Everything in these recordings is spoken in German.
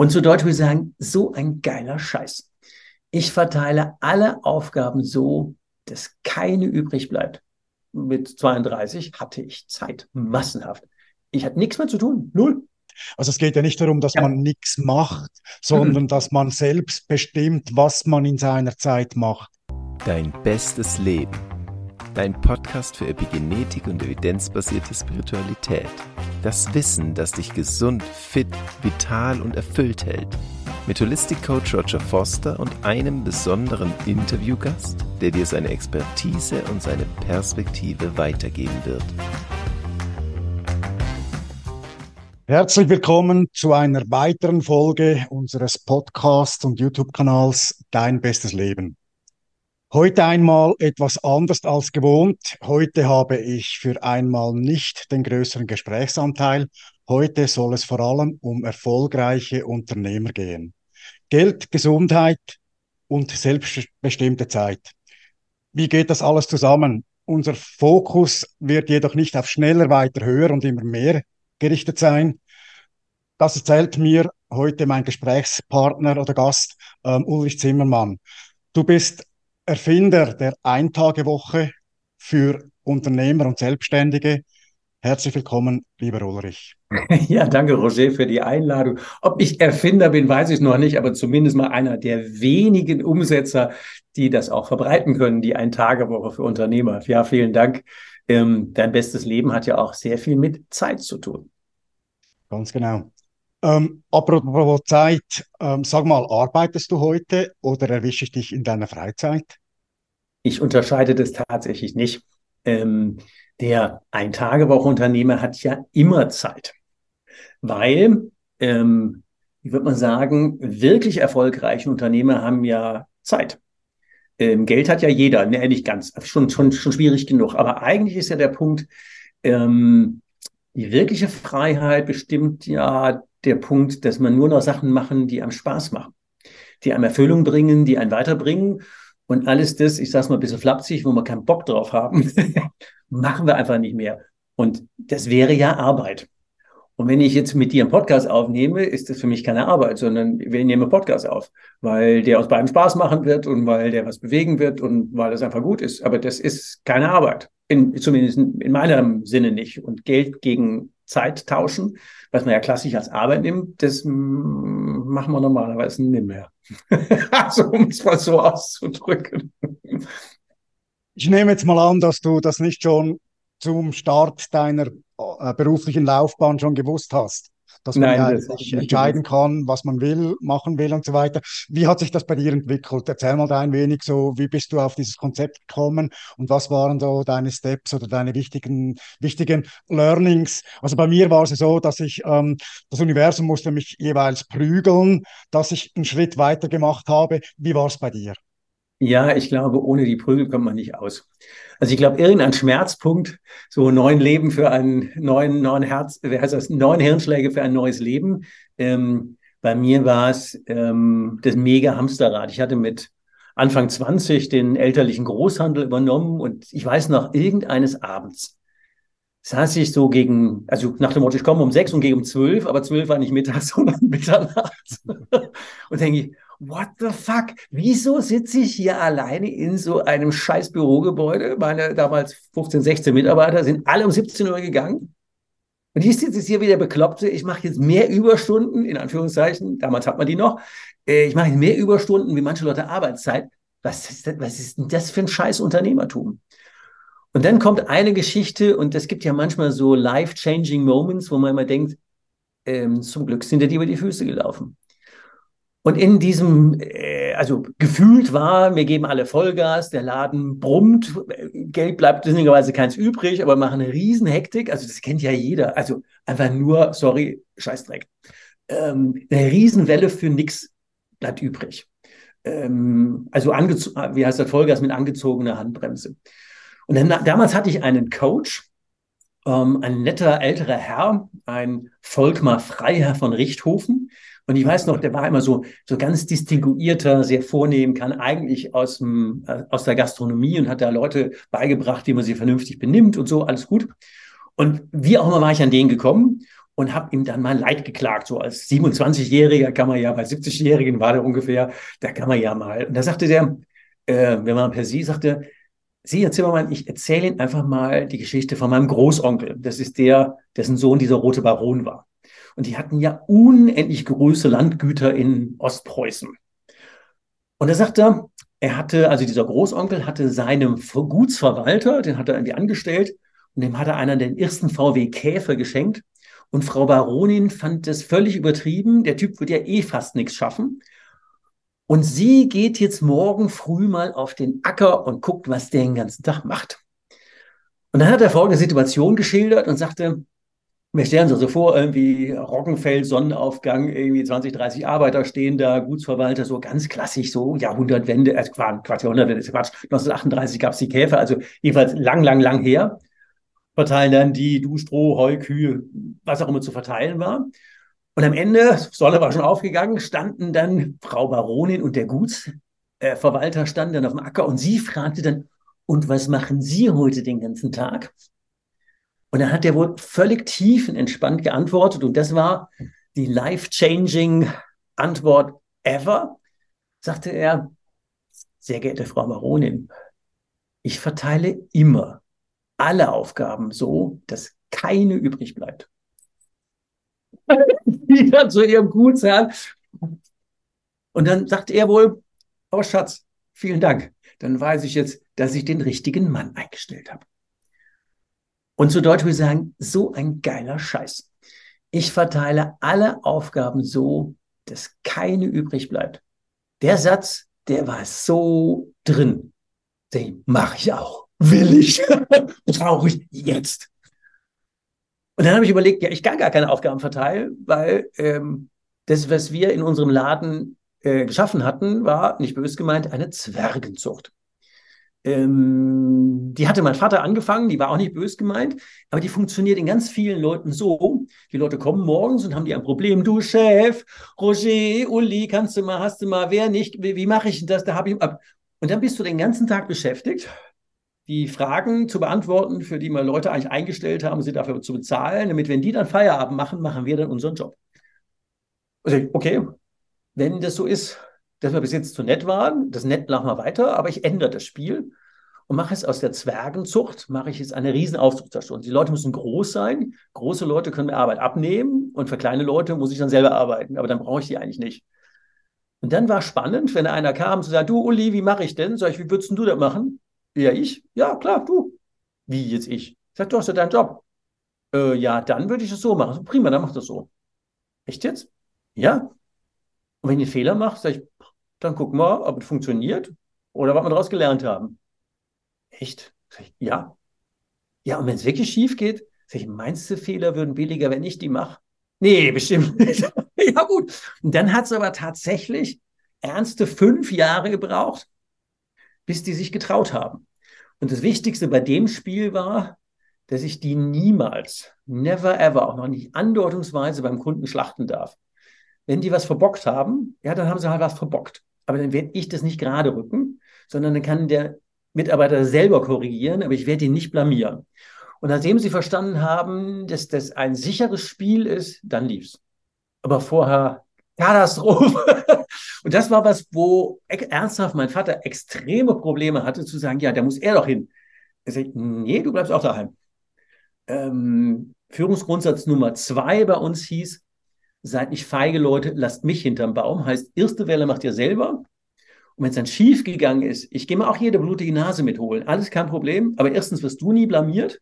Und zu Deutsch würde ich sagen, so ein geiler Scheiß. Ich verteile alle Aufgaben so, dass keine übrig bleibt. Mit 32 hatte ich Zeit, massenhaft. Ich hatte nichts mehr zu tun, null. Also es geht ja nicht darum, dass ja. man nichts macht, sondern mhm. dass man selbst bestimmt, was man in seiner Zeit macht. Dein bestes Leben. Dein Podcast für Epigenetik und evidenzbasierte Spiritualität. Das Wissen, das dich gesund, fit, vital und erfüllt hält. Mit Holistic Coach Roger Foster und einem besonderen Interviewgast, der dir seine Expertise und seine Perspektive weitergeben wird. Herzlich willkommen zu einer weiteren Folge unseres Podcasts und YouTube-Kanals Dein bestes Leben. Heute einmal etwas anders als gewohnt. Heute habe ich für einmal nicht den größeren Gesprächsanteil. Heute soll es vor allem um erfolgreiche Unternehmer gehen. Geld, Gesundheit und selbstbestimmte Zeit. Wie geht das alles zusammen? Unser Fokus wird jedoch nicht auf schneller, weiter, höher und immer mehr gerichtet sein. Das erzählt mir heute mein Gesprächspartner oder Gast ähm, Ulrich Zimmermann. Du bist Erfinder der Eintagewoche für Unternehmer und Selbstständige. Herzlich willkommen, lieber Ulrich. Ja, danke, Roger, für die Einladung. Ob ich Erfinder bin, weiß ich noch nicht, aber zumindest mal einer der wenigen Umsetzer, die das auch verbreiten können, die Eintagewoche für Unternehmer. Ja, vielen Dank. Ähm, dein bestes Leben hat ja auch sehr viel mit Zeit zu tun. Ganz genau. Ähm, apropos Zeit, ähm, sag mal, arbeitest du heute oder erwische ich dich in deiner Freizeit? Ich unterscheide das tatsächlich nicht. Ähm, der Ein-Tage-Woche-Unternehmer hat ja immer Zeit, weil, ähm, wie würde man sagen, wirklich erfolgreiche Unternehmer haben ja Zeit. Ähm, Geld hat ja jeder, ne, nicht ganz, schon, schon, schon schwierig genug. Aber eigentlich ist ja der Punkt, ähm, die wirkliche Freiheit bestimmt ja der Punkt, dass man nur noch Sachen machen, die einem Spaß machen, die einem Erfüllung bringen, die einen weiterbringen. Und alles das, ich sage es mal ein bisschen flapsig, wo wir keinen Bock drauf haben, machen wir einfach nicht mehr. Und das wäre ja Arbeit. Und wenn ich jetzt mit dir einen Podcast aufnehme, ist das für mich keine Arbeit, sondern wir nehmen einen Podcast auf, weil der aus beiden Spaß machen wird und weil der was bewegen wird und weil das einfach gut ist. Aber das ist keine Arbeit. In, zumindest in meinem Sinne nicht. Und Geld gegen Zeit tauschen, was man ja klassisch als Arbeit nimmt, das machen wir normalerweise nicht mehr. also, um es mal so auszudrücken. Ich nehme jetzt mal an, dass du das nicht schon zum Start deiner äh, beruflichen Laufbahn schon gewusst hast dass man Nein, ja sich entscheiden kann, was man will, machen will und so weiter. Wie hat sich das bei dir entwickelt? Erzähl mal da ein wenig so, wie bist du auf dieses Konzept gekommen und was waren so deine Steps oder deine wichtigen, wichtigen Learnings? Also bei mir war es so, dass ich, ähm, das Universum musste mich jeweils prügeln, dass ich einen Schritt weiter gemacht habe. Wie war es bei dir? Ja, ich glaube, ohne die Prügel kommt man nicht aus. Also ich glaube, irgendein Schmerzpunkt, so neun Leben für einen neuen, neuen Herz, heißt das, neun Hirnschläge für ein neues Leben. Ähm, bei mir war es ähm, das mega Hamsterrad. Ich hatte mit Anfang 20 den elterlichen Großhandel übernommen und ich weiß noch, irgendeines Abends saß ich so gegen, also nach dem Motto, ich komme um sechs und gehe um zwölf, aber zwölf war nicht mittags, sondern Mitternacht. und denke ich, what the fuck? Wieso sitze ich hier alleine in so einem scheiß Bürogebäude? Meine damals 15, 16 Mitarbeiter sind alle um 17 Uhr gegangen. Und ich sitze jetzt hier wieder Bekloppte. Ich mache jetzt mehr Überstunden, in Anführungszeichen. Damals hat man die noch. Äh, ich mache mehr Überstunden wie manche Leute Arbeitszeit. Was ist, das, was ist denn das für ein scheiß Unternehmertum? Und dann kommt eine Geschichte, und es gibt ja manchmal so life-changing Moments, wo man immer denkt, ähm, zum Glück sind dir die über die Füße gelaufen. Und in diesem, äh, also gefühlt war, wir geben alle Vollgas, der Laden brummt, Geld bleibt sinnigerweise keins übrig, aber machen eine riesen Hektik. Also das kennt ja jeder. Also einfach nur, sorry, Scheißdreck. Ähm, eine Riesenwelle für nix bleibt übrig. Ähm, also wie heißt das, Vollgas mit angezogener Handbremse. Und dann, damals hatte ich einen Coach, ähm, ein netter älterer Herr, ein Volkmar Freiherr von Richthofen, und ich weiß noch, der war immer so, so ganz distinguierter, sehr vornehm, kann eigentlich aus, dem, äh, aus der Gastronomie und hat da Leute beigebracht, wie man sich vernünftig benimmt und so, alles gut. Und wie auch immer war ich an den gekommen. und habe ihm dann mal Leid geklagt. So als 27-Jähriger kann man ja, bei 70-Jährigen war der ungefähr, da kann man ja mal. Und da sagte der, äh, wenn man per Sie sagte, Sie, Herr Zimmermann, ich erzähle Ihnen einfach mal die Geschichte von meinem Großonkel. Das ist der, dessen Sohn dieser rote Baron war. Und die hatten ja unendlich große Landgüter in Ostpreußen. Und er sagte, er hatte, also dieser Großonkel hatte seinem Gutsverwalter, den hat er irgendwie angestellt, und dem hat er einer den ersten VW Käfer geschenkt. Und Frau Baronin fand das völlig übertrieben. Der Typ wird ja eh fast nichts schaffen. Und sie geht jetzt morgen früh mal auf den Acker und guckt, was der den ganzen Tag macht. Und dann hat er folgende Situation geschildert und sagte, wir stellen uns also vor, irgendwie Roggenfeld, Sonnenaufgang, irgendwie 20, 30 Arbeiter stehen da, Gutsverwalter, so ganz klassisch, so Jahrhundertwende, äh, Quatsch, Jahrhundertwende, Quatsch, 1938 gab es die Käfer, also jedenfalls lang, lang, lang her, verteilen dann die Du, Stroh, Heu, Kühe, was auch immer zu verteilen war. Und am Ende, Sonne war schon aufgegangen, standen dann Frau Baronin und der Gutsverwalter standen dann auf dem Acker und sie fragte dann, und was machen Sie heute den ganzen Tag? Und dann hat er wohl völlig tiefenentspannt geantwortet und das war die life-changing Antwort ever, sagte er, sehr geehrte Frau Baronin, ich verteile immer alle Aufgaben so, dass keine übrig bleibt wieder zu ihrem Gutsherrn. Und dann sagt er wohl, oh Schatz, vielen Dank. Dann weiß ich jetzt, dass ich den richtigen Mann eingestellt habe. Und zu Deutsch würde ich sagen, so ein geiler Scheiß. Ich verteile alle Aufgaben so, dass keine übrig bleibt. Der Satz, der war so drin. Den mache ich auch. Will ich. Brauche ich jetzt. Und dann habe ich überlegt, ja, ich kann gar keine Aufgaben verteilen, weil ähm, das, was wir in unserem Laden äh, geschaffen hatten, war, nicht bös gemeint, eine Zwergenzucht. Ähm, die hatte mein Vater angefangen, die war auch nicht bös gemeint, aber die funktioniert in ganz vielen Leuten so. Die Leute kommen morgens und haben die ein Problem. Du Chef, Roger, Uli, kannst du mal, hast du mal, wer nicht, wie, wie mache ich das? Da habe ich ab. Und dann bist du den ganzen Tag beschäftigt die Fragen zu beantworten, für die wir Leute eigentlich eingestellt haben, sie dafür zu bezahlen, damit, wenn die dann Feierabend machen, machen wir dann unseren Job. Also, okay, wenn das so ist, dass wir bis jetzt zu nett waren, das nett machen wir weiter, aber ich ändere das Spiel und mache es aus der Zwergenzucht, mache ich jetzt eine riesen Aufzuchtstation. Die Leute müssen groß sein. Große Leute können mir Arbeit abnehmen und für kleine Leute muss ich dann selber arbeiten, aber dann brauche ich die eigentlich nicht. Und dann war spannend, wenn einer kam zu sagen, du Uli, wie mache ich denn? Sag ich, wie würdest du das machen? Ja, ich? Ja, klar, du. Wie jetzt ich? Sag, du hast ja deinen Job. Äh, ja, dann würde ich es so machen. Prima, dann mach das so. Echt jetzt? Ja. Und wenn ich einen Fehler mache, sag ich, dann gucken wir, ob es funktioniert oder was wir daraus gelernt haben. Echt? Ich, ja. Ja, und wenn es wirklich schief geht, sag ich, meinst du, Fehler würden billiger, wenn ich die mache? Nee, bestimmt nicht. ja, gut. Und dann hat es aber tatsächlich ernste fünf Jahre gebraucht, bis die sich getraut haben. Und das Wichtigste bei dem Spiel war, dass ich die niemals, never ever, auch noch nicht andeutungsweise beim Kunden schlachten darf. Wenn die was verbockt haben, ja, dann haben sie halt was verbockt. Aber dann werde ich das nicht gerade rücken, sondern dann kann der Mitarbeiter selber korrigieren, aber ich werde ihn nicht blamieren. Und nachdem sie verstanden haben, dass das ein sicheres Spiel ist, dann lief's. Aber vorher Katastrophe. Und das war was, wo ernsthaft mein Vater extreme Probleme hatte, zu sagen, ja, da muss er doch hin. Er sagt, nee, du bleibst auch daheim. Ähm, Führungsgrundsatz Nummer zwei bei uns hieß, seid nicht feige Leute, lasst mich hinterm Baum. Heißt, erste Welle macht ihr selber. Und wenn es dann schief gegangen ist, ich gehe mir auch jede blutige Nase mitholen. Alles kein Problem. Aber erstens wirst du nie blamiert.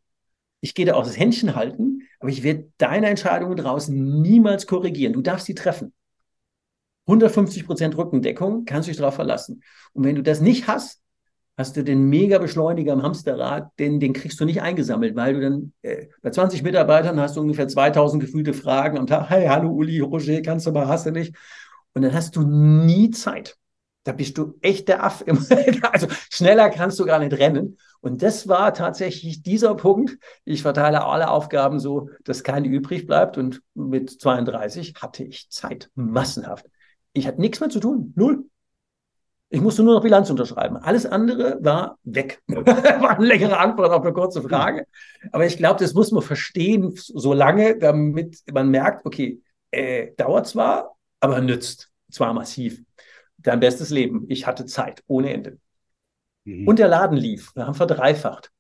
Ich gehe da auch das Händchen halten. Aber ich werde deine Entscheidungen draußen niemals korrigieren. Du darfst sie treffen. 150 Prozent Rückendeckung, kannst du dich darauf verlassen. Und wenn du das nicht hast, hast du den Mega-Beschleuniger im Hamsterrad, den, den kriegst du nicht eingesammelt, weil du dann äh, bei 20 Mitarbeitern hast du ungefähr 2000 gefühlte Fragen am Tag. Hey, hallo Uli, Roger, kannst du mal, hast du nicht? Und dann hast du nie Zeit. Da bist du echt der Aff. also schneller kannst du gar nicht rennen. Und das war tatsächlich dieser Punkt. Ich verteile alle Aufgaben so, dass keine übrig bleibt. Und mit 32 hatte ich Zeit, massenhaft. Ich hatte nichts mehr zu tun. Null. Ich musste nur noch Bilanz unterschreiben. Alles andere war weg. war eine längere Antwort auf eine kurze Frage. Aber ich glaube, das muss man verstehen, so lange, damit man merkt, okay, äh, dauert zwar, aber nützt. Zwar massiv. Dein bestes Leben. Ich hatte Zeit ohne Ende. Mhm. Und der Laden lief. Wir haben verdreifacht.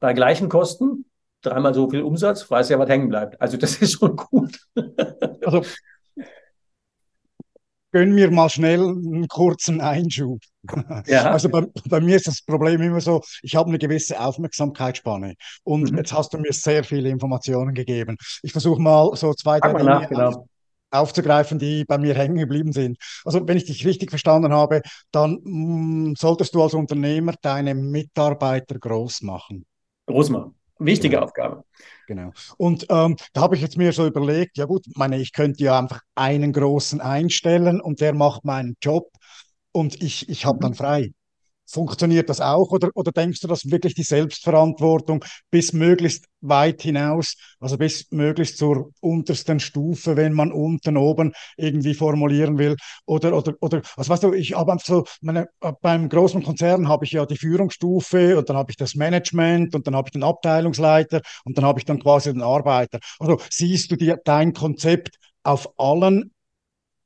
Bei gleichen Kosten, dreimal so viel Umsatz, weiß ja, was hängen bleibt. Also das ist schon gut. also gönn mir mal schnell einen kurzen Einschub. Ja. Also bei, bei, mir ist das Problem immer so, ich habe eine gewisse Aufmerksamkeitsspanne und mhm. jetzt hast du mir sehr viele Informationen gegeben. Ich versuche mal so zwei, drei Dinge nach, genau. aufzugreifen, die bei mir hängen geblieben sind. Also wenn ich dich richtig verstanden habe, dann mh, mm, solltest du als Unternehmer deine Mitarbeiter groß machen. Groß machen. Wichtige genau. Aufgabe. Genau. Und ähm, da habe ich jetzt mir so überlegt, ja gut, meine, ich könnte ja einfach einen großen einstellen und der macht meinen Job und ich, ich habe dann frei. Funktioniert das auch oder, oder denkst du, dass wirklich die Selbstverantwortung bis möglichst weit hinaus, also bis möglichst zur untersten Stufe, wenn man unten oben irgendwie formulieren will oder oder oder also weißt du, ich habe einfach so meine, beim großen Konzern habe ich ja die Führungsstufe und dann habe ich das Management und dann habe ich den Abteilungsleiter und dann habe ich dann quasi den Arbeiter. Also siehst du dir dein Konzept auf allen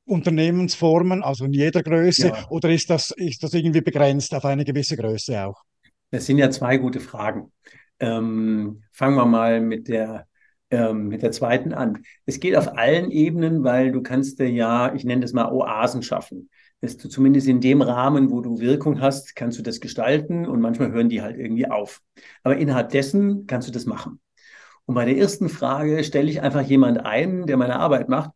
Unternehmensformen, also in jeder Größe, ja. oder ist das, ist das irgendwie begrenzt auf eine gewisse Größe auch? Das sind ja zwei gute Fragen. Ähm, fangen wir mal mit der, ähm, mit der zweiten an. Es geht auf allen Ebenen, weil du kannst ja, ich nenne das mal Oasen schaffen. Dass du zumindest in dem Rahmen, wo du Wirkung hast, kannst du das gestalten und manchmal hören die halt irgendwie auf. Aber innerhalb dessen kannst du das machen. Und bei der ersten Frage stelle ich einfach jemand ein, der meine Arbeit macht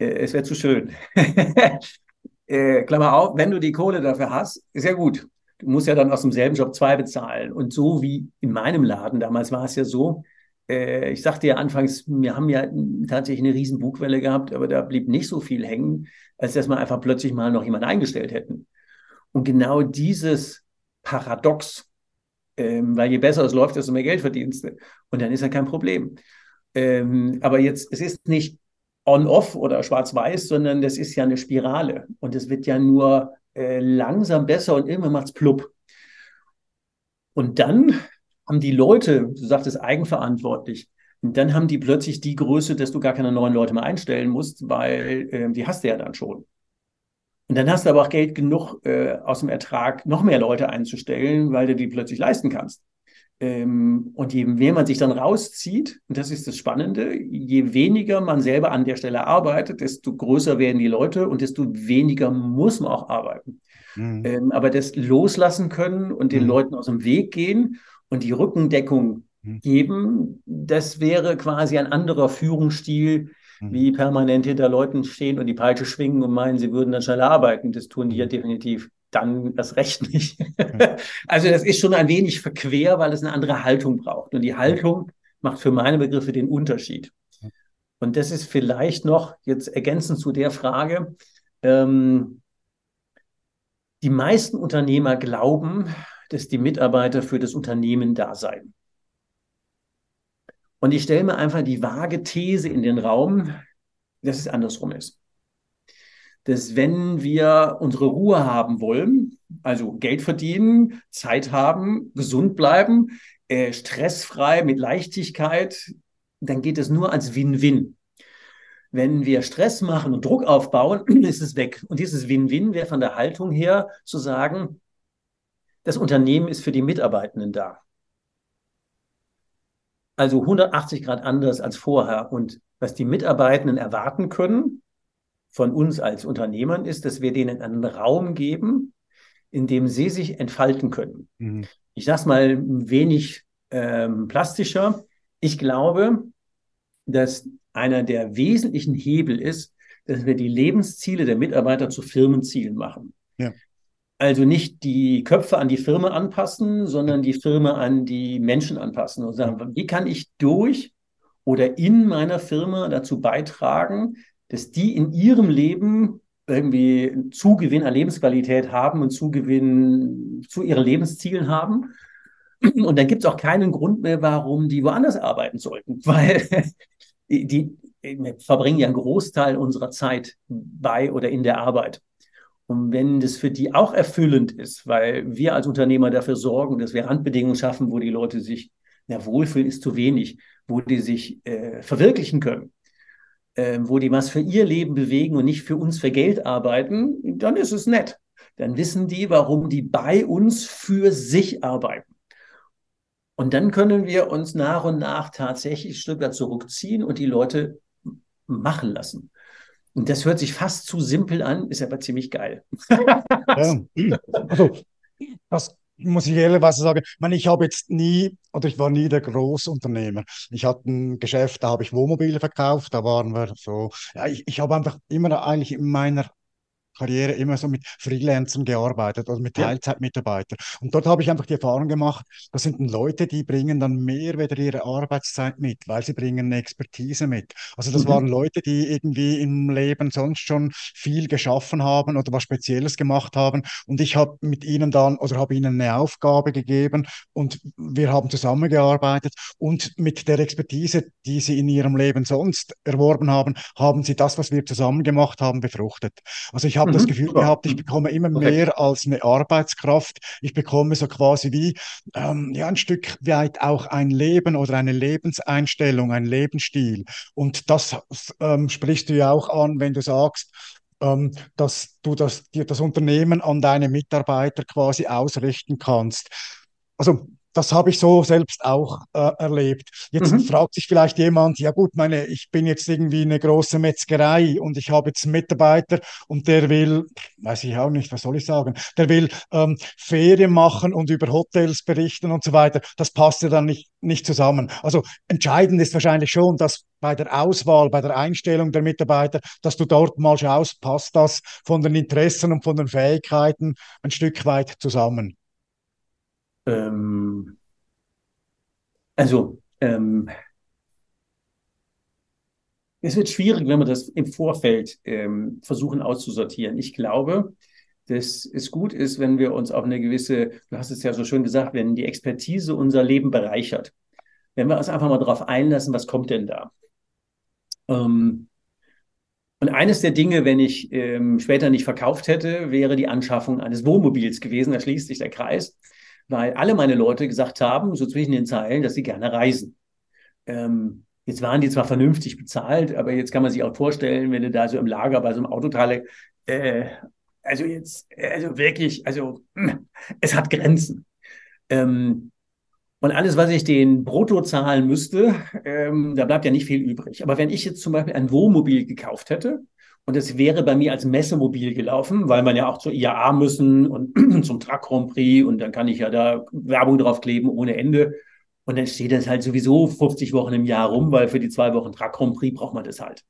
es wäre zu schön. äh, Klammer auf, wenn du die Kohle dafür hast, ist ja gut. Du musst ja dann aus demselben Job zwei bezahlen. Und so wie in meinem Laden, damals war es ja so, äh, ich sagte ja anfangs, wir haben ja tatsächlich eine riesen Bugwelle gehabt, aber da blieb nicht so viel hängen, als dass wir einfach plötzlich mal noch jemanden eingestellt hätten. Und genau dieses Paradox, ähm, weil je besser es läuft, desto mehr Geld verdienst du. Und dann ist ja kein Problem. Ähm, aber jetzt, es ist nicht on-off oder schwarz-weiß, sondern das ist ja eine Spirale und es wird ja nur äh, langsam besser und immer macht es plupp. Und dann haben die Leute, du sagtest eigenverantwortlich, und dann haben die plötzlich die Größe, dass du gar keine neuen Leute mehr einstellen musst, weil äh, die hast du ja dann schon. Und dann hast du aber auch Geld genug äh, aus dem Ertrag, noch mehr Leute einzustellen, weil du die plötzlich leisten kannst. Ähm, und je mehr man sich dann rauszieht, und das ist das Spannende, je weniger man selber an der Stelle arbeitet, desto größer werden die Leute und desto weniger muss man auch arbeiten. Mhm. Ähm, aber das loslassen können und den mhm. Leuten aus dem Weg gehen und die Rückendeckung mhm. geben, das wäre quasi ein anderer Führungsstil, mhm. wie permanent hinter Leuten stehen und die Peitsche schwingen und meinen, sie würden dann schneller arbeiten. Das tun die ja mhm. definitiv dann das Recht nicht. also das ist schon ein wenig verquer, weil es eine andere Haltung braucht. Und die Haltung macht für meine Begriffe den Unterschied. Und das ist vielleicht noch jetzt ergänzend zu der Frage, ähm, die meisten Unternehmer glauben, dass die Mitarbeiter für das Unternehmen da seien. Und ich stelle mir einfach die vage These in den Raum, dass es andersrum ist dass wenn wir unsere Ruhe haben wollen, also Geld verdienen, Zeit haben, gesund bleiben, äh, stressfrei, mit Leichtigkeit, dann geht es nur als Win-Win. Wenn wir Stress machen und Druck aufbauen, ist es weg. Und dieses Win-Win wäre von der Haltung her zu sagen, das Unternehmen ist für die Mitarbeitenden da. Also 180 Grad anders als vorher. Und was die Mitarbeitenden erwarten können, von uns als Unternehmern ist, dass wir denen einen Raum geben, in dem sie sich entfalten können. Mhm. Ich sage es mal ein wenig ähm, plastischer. Ich glaube, dass einer der wesentlichen Hebel ist, dass wir die Lebensziele der Mitarbeiter zu Firmenzielen machen. Ja. Also nicht die Köpfe an die Firma anpassen, sondern die Firma an die Menschen anpassen und sagen, wie kann ich durch oder in meiner Firma dazu beitragen, dass die in ihrem Leben irgendwie Zugewinn an Lebensqualität haben und Zugewinn zu ihren Lebenszielen haben. Und dann gibt es auch keinen Grund mehr, warum die woanders arbeiten sollten, weil die, verbringen ja einen Großteil unserer Zeit bei oder in der Arbeit. Und wenn das für die auch erfüllend ist, weil wir als Unternehmer dafür sorgen, dass wir Randbedingungen schaffen, wo die Leute sich, na, wohlfühlen ist zu wenig, wo die sich äh, verwirklichen können, wo die was für ihr Leben bewegen und nicht für uns für Geld arbeiten, dann ist es nett. Dann wissen die, warum die bei uns für sich arbeiten. Und dann können wir uns nach und nach tatsächlich ein Stück weit zurückziehen und die Leute machen lassen. Und das hört sich fast zu simpel an, ist aber ziemlich geil. ja. Also, das muss ich ehrlicherweise sagen. Ich meine, ich habe jetzt nie, oder ich war nie der Großunternehmer. Ich hatte ein Geschäft, da habe ich Wohnmobile verkauft, da waren wir so, ja, ich, ich habe einfach immer eigentlich in meiner Karriere immer so mit Freelancern gearbeitet, also mit Teilzeitmitarbeitern. Und dort habe ich einfach die Erfahrung gemacht, das sind Leute, die bringen dann mehr wieder ihre Arbeitszeit mit, weil sie bringen eine Expertise mit. Also das mhm. waren Leute, die irgendwie im Leben sonst schon viel geschaffen haben oder was Spezielles gemacht haben. Und ich habe mit ihnen dann oder habe ihnen eine Aufgabe gegeben und wir haben zusammengearbeitet und mit der Expertise, die sie in ihrem Leben sonst erworben haben, haben sie das, was wir zusammen gemacht haben, befruchtet. Also ich habe habe das mhm. Gefühl gehabt, ich bekomme immer okay. mehr als eine Arbeitskraft. Ich bekomme so quasi wie ähm, ja, ein Stück weit auch ein Leben oder eine Lebenseinstellung, ein Lebensstil. Und das ähm, sprichst du ja auch an, wenn du sagst, ähm, dass du das, dir das Unternehmen an deine Mitarbeiter quasi ausrichten kannst. Also das habe ich so selbst auch äh, erlebt. Jetzt mhm. fragt sich vielleicht jemand, ja gut, meine, ich bin jetzt irgendwie eine große Metzgerei und ich habe jetzt einen Mitarbeiter und der will, weiß ich auch nicht, was soll ich sagen, der will ähm, Ferien machen und über Hotels berichten und so weiter. Das passt ja dann nicht, nicht zusammen. Also entscheidend ist wahrscheinlich schon, dass bei der Auswahl, bei der Einstellung der Mitarbeiter, dass du dort mal schaust, passt das von den Interessen und von den Fähigkeiten ein Stück weit zusammen. Ähm, also, ähm, es wird schwierig, wenn wir das im Vorfeld ähm, versuchen auszusortieren. Ich glaube, dass es gut ist, wenn wir uns auf eine gewisse, du hast es ja so schön gesagt, wenn die Expertise unser Leben bereichert. Wenn wir uns einfach mal darauf einlassen, was kommt denn da? Ähm, und eines der Dinge, wenn ich ähm, später nicht verkauft hätte, wäre die Anschaffung eines Wohnmobils gewesen. Da schließt sich der Kreis weil alle meine Leute gesagt haben, so zwischen den Zeilen, dass sie gerne reisen. Ähm, jetzt waren die zwar vernünftig bezahlt, aber jetzt kann man sich auch vorstellen, wenn du da so im Lager bei so einem Autoteile, äh, also jetzt, also wirklich, also es hat Grenzen. Ähm, und alles, was ich den brutto zahlen müsste, ähm, da bleibt ja nicht viel übrig. Aber wenn ich jetzt zum Beispiel ein Wohnmobil gekauft hätte, und es wäre bei mir als Messemobil gelaufen, weil man ja auch zur IAA müssen und zum Truck Grand Prix und dann kann ich ja da Werbung drauf kleben ohne Ende. Und dann steht das halt sowieso 50 Wochen im Jahr rum, weil für die zwei Wochen Truck Grand Prix braucht man das halt.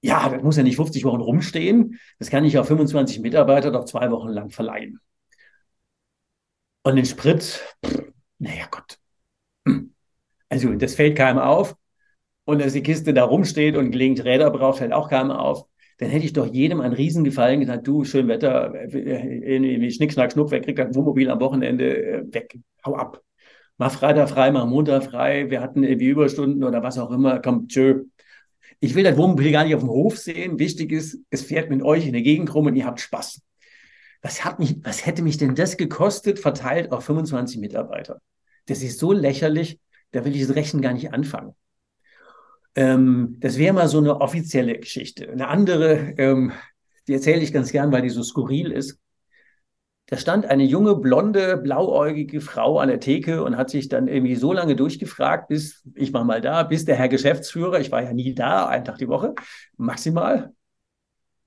Ja, das muss ja nicht 50 Wochen rumstehen. Das kann ich auf 25 Mitarbeiter doch zwei Wochen lang verleihen. Und den Sprit, naja Gott. Also das fällt keinem auf und dass die Kiste da rumsteht und gelegentlich Räder braucht, fällt auch keinem auf. Dann hätte ich doch jedem einen Riesengefallen gesagt, du, schön Wetter, irgendwie Schnick, Schnack, Schnuck, wer kriegt das Wohnmobil am Wochenende äh, weg? Hau ab. Mach Freitag frei, mach Montag frei, wir hatten irgendwie Überstunden oder was auch immer, komm, tschö. Ich will das Wohnmobil gar nicht auf dem Hof sehen. Wichtig ist, es fährt mit euch in der Gegend rum und ihr habt Spaß. Was, hat mich, was hätte mich denn das gekostet, verteilt auf 25 Mitarbeiter? Das ist so lächerlich, da will ich das Rechnen gar nicht anfangen. Ähm, das wäre mal so eine offizielle Geschichte. Eine andere, ähm, die erzähle ich ganz gern, weil die so skurril ist. Da stand eine junge, blonde, blauäugige Frau an der Theke und hat sich dann irgendwie so lange durchgefragt, bis ich war mal da, bis der Herr Geschäftsführer, ich war ja nie da, einen Tag die Woche, maximal.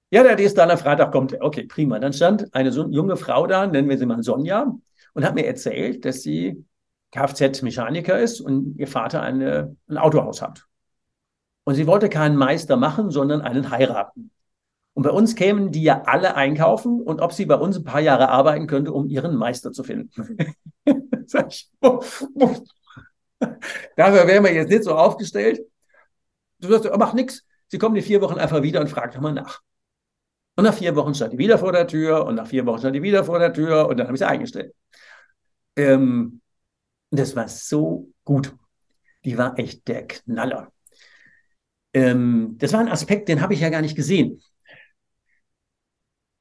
Ja, der ist dann am Freitag kommt. Okay, prima. Dann stand eine so junge Frau da, nennen wir sie mal Sonja, und hat mir erzählt, dass sie Kfz-Mechaniker ist und ihr Vater eine, ein Autohaus hat. Und sie wollte keinen Meister machen, sondern einen heiraten. Und bei uns kämen die ja alle einkaufen und ob sie bei uns ein paar Jahre arbeiten könnte, um ihren Meister zu finden. Dafür wären wir jetzt nicht so aufgestellt. Du sagst, oh, mach nix. Sie kommen in vier Wochen einfach wieder und fragt nochmal nach. Und nach vier Wochen stand die wieder vor der Tür und nach vier Wochen stand die wieder vor der Tür und dann habe ich sie eingestellt. Ähm, das war so gut. Die war echt der Knaller. Ähm, das war ein Aspekt, den habe ich ja gar nicht gesehen.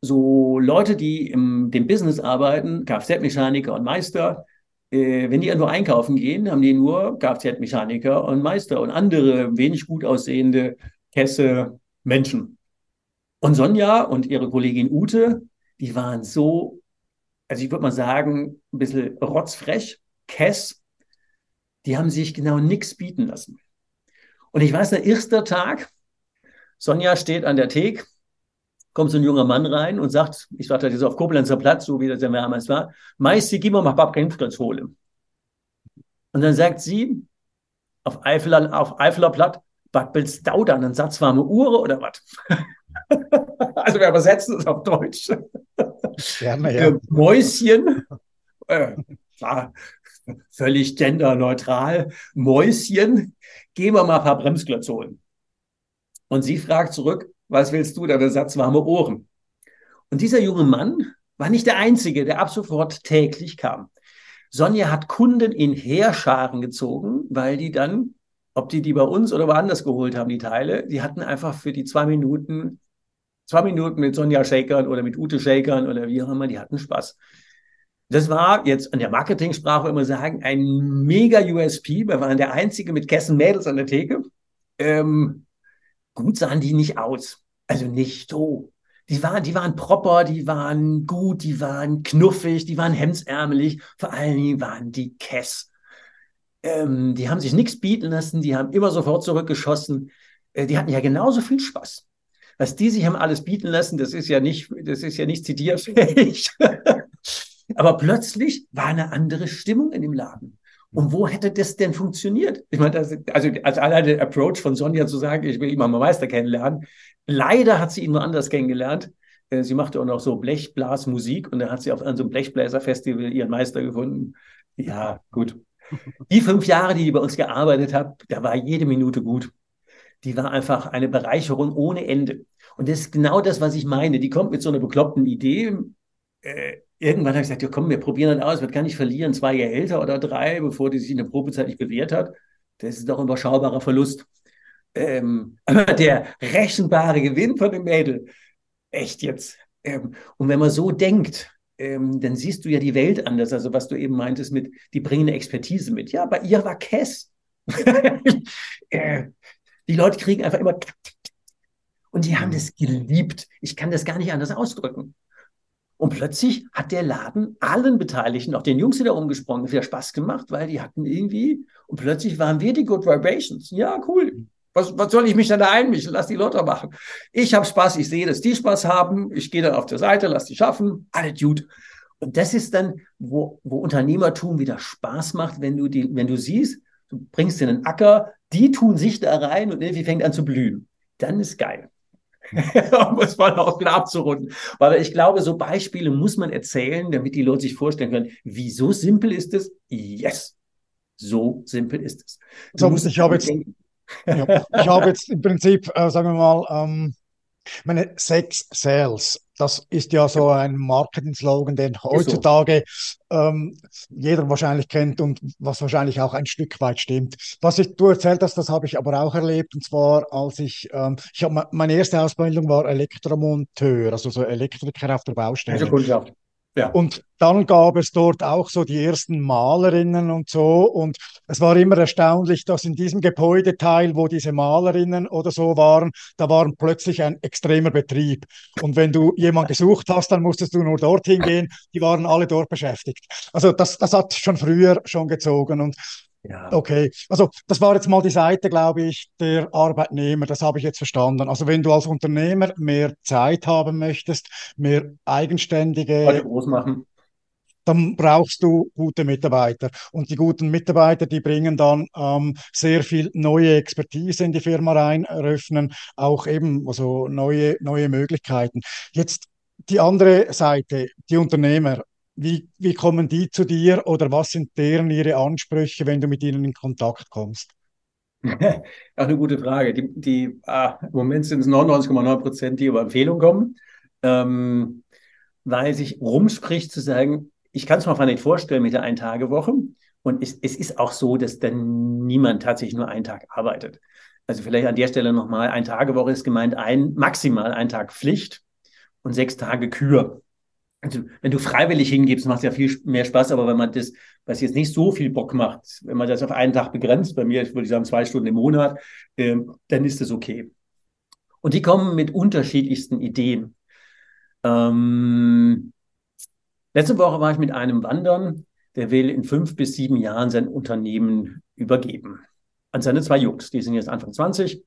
so Leute, die im dem Business arbeiten, Kfz-Mechaniker und Meister, äh, wenn die irgendwo einkaufen gehen, haben die nur Kfz-Mechaniker und Meister und andere wenig gut aussehende Kesse Menschen. Und Sonja und ihre Kollegin Ute, die waren so, also ich würde mal sagen, ein bisschen rotzfrech, Kess, die haben sich genau nichts bieten lassen. Und ich weiß, der erste Tag, Sonja steht an der Theke, kommt so ein junger Mann rein und sagt, ich sagte, das ist auf Koblenzer Platz, so wie das ja damals war, Meister, gib mir mal Babka holen. Und dann sagt sie, auf Eifeler, auf Eifeler Platt, was willst du dann? Ein Satz warme Uhr oder was? also wir übersetzen es auf Deutsch. Gerne, ja. Äh, Mäuschen, äh, völlig genderneutral, Mäuschen, gehen wir mal ein paar Bremsklötze holen. Und sie fragt zurück, was willst du? Der Satz warme Ohren. Und dieser junge Mann war nicht der Einzige, der ab sofort täglich kam. Sonja hat Kunden in Heerscharen gezogen, weil die dann, ob die die bei uns oder woanders geholt haben, die Teile, die hatten einfach für die zwei Minuten, zwei Minuten mit Sonja Shakern oder mit Ute Shakern oder wie auch immer, die hatten Spaß. Das war jetzt an der Marketingsprache immer sagen, ein mega USP. Wir waren der Einzige mit Kessen Mädels an der Theke. Ähm, gut sahen die nicht aus. Also nicht so die waren, die waren proper, die waren gut, die waren knuffig, die waren hemsärmelig. Vor allen Dingen waren die Kess. Ähm, die haben sich nichts bieten lassen, die haben immer sofort zurückgeschossen. Äh, die hatten ja genauso viel Spaß. Was die sich haben alles bieten lassen, das ist ja nicht, das ist ja nicht zitierfähig. Aber plötzlich war eine andere Stimmung in dem Laden. Und wo hätte das denn funktioniert? Ich meine, das, also als alleine der Approach von Sonja zu sagen, ich will immer mal Meister kennenlernen. Leider hat sie ihn nur anders kennengelernt. Äh, sie machte auch noch so Blechblasmusik und da hat sie auf einem so Blechbläserfestival ihren Meister gefunden. Ja, gut. Die fünf Jahre, die ich bei uns gearbeitet habe, da war jede Minute gut. Die war einfach eine Bereicherung ohne Ende. Und das ist genau das, was ich meine. Die kommt mit so einer bekloppten Idee. Äh, irgendwann habe ich gesagt, ja komm, wir probieren das aus, wir kann nicht verlieren, zwei Gehälter oder drei, bevor die sich in der Probezeit nicht bewährt hat. Das ist doch ein überschaubarer Verlust. Ähm, aber der rechenbare Gewinn von dem Mädel, echt jetzt. Ähm, und wenn man so denkt, ähm, dann siehst du ja die Welt anders. Also was du eben meintest mit, die bringen eine Expertise mit. Ja, bei ihr war Kess. äh, die Leute kriegen einfach immer und die haben mhm. das geliebt. Ich kann das gar nicht anders ausdrücken. Und plötzlich hat der Laden allen Beteiligten, auch den Jungs, die da umgesprungen wieder Spaß gemacht, weil die hatten irgendwie, und plötzlich waren wir die Good Vibrations. Ja, cool. Was, was soll ich mich denn da einmischen? Lass die Leute machen. Ich habe Spaß, ich sehe, dass die Spaß haben. Ich gehe dann auf der Seite, lass die schaffen. Alle gut. Und das ist dann, wo, wo Unternehmertum wieder Spaß macht, wenn du die, wenn du siehst, du bringst in den Acker, die tun sich da rein und irgendwie fängt an zu blühen. Dann ist geil. um es mal auch wieder abzurunden. Weil ich glaube, so Beispiele muss man erzählen, damit die Leute sich vorstellen können, wie so simpel ist es? Yes. So simpel ist es. Du so, ich habe jetzt, ja, ich habe jetzt im Prinzip, äh, sagen wir mal, ähm, meine Sex Sales, das ist ja so ein Marketing-Slogan, den heutzutage ähm, jeder wahrscheinlich kennt und was wahrscheinlich auch ein Stück weit stimmt. Was ich, du erzählt hast, das habe ich aber auch erlebt und zwar als ich, ähm, ich habe meine erste Ausbildung war Elektromonteur, also so Elektriker auf der Baustelle. Also. Ja. Und dann gab es dort auch so die ersten Malerinnen und so. Und es war immer erstaunlich, dass in diesem Gebäudeteil, wo diese Malerinnen oder so waren, da war plötzlich ein extremer Betrieb. Und wenn du jemanden gesucht hast, dann musstest du nur dorthin gehen. Die waren alle dort beschäftigt. Also das, das hat schon früher schon gezogen. Und ja. Okay, also das war jetzt mal die Seite, glaube ich, der Arbeitnehmer, das habe ich jetzt verstanden. Also wenn du als Unternehmer mehr Zeit haben möchtest, mehr eigenständige... groß machen. Dann brauchst du gute Mitarbeiter. Und die guten Mitarbeiter, die bringen dann ähm, sehr viel neue Expertise in die Firma rein, eröffnen auch eben also neue, neue Möglichkeiten. Jetzt die andere Seite, die Unternehmer. Wie, wie kommen die zu dir oder was sind deren ihre Ansprüche, wenn du mit ihnen in Kontakt kommst? Auch eine gute Frage. Die, die ah, Im Moment sind es 99,9 Prozent, die über Empfehlung kommen, ähm, weil sich rumspricht zu sagen, ich kann es mir einfach nicht vorstellen mit der Ein-Tage-Woche. Und es, es ist auch so, dass dann niemand tatsächlich nur einen Tag arbeitet. Also vielleicht an der Stelle nochmal, Ein-Tage-Woche ist gemeint, ein, maximal ein Tag Pflicht und sechs Tage Kür. Also, wenn du freiwillig hingibst, macht es ja viel mehr Spaß, aber wenn man das, was jetzt nicht so viel Bock macht, wenn man das auf einen Tag begrenzt, bei mir würde ich sagen zwei Stunden im Monat, äh, dann ist das okay. Und die kommen mit unterschiedlichsten Ideen. Ähm, letzte Woche war ich mit einem Wandern, der will in fünf bis sieben Jahren sein Unternehmen übergeben. An seine zwei Jungs, die sind jetzt Anfang 20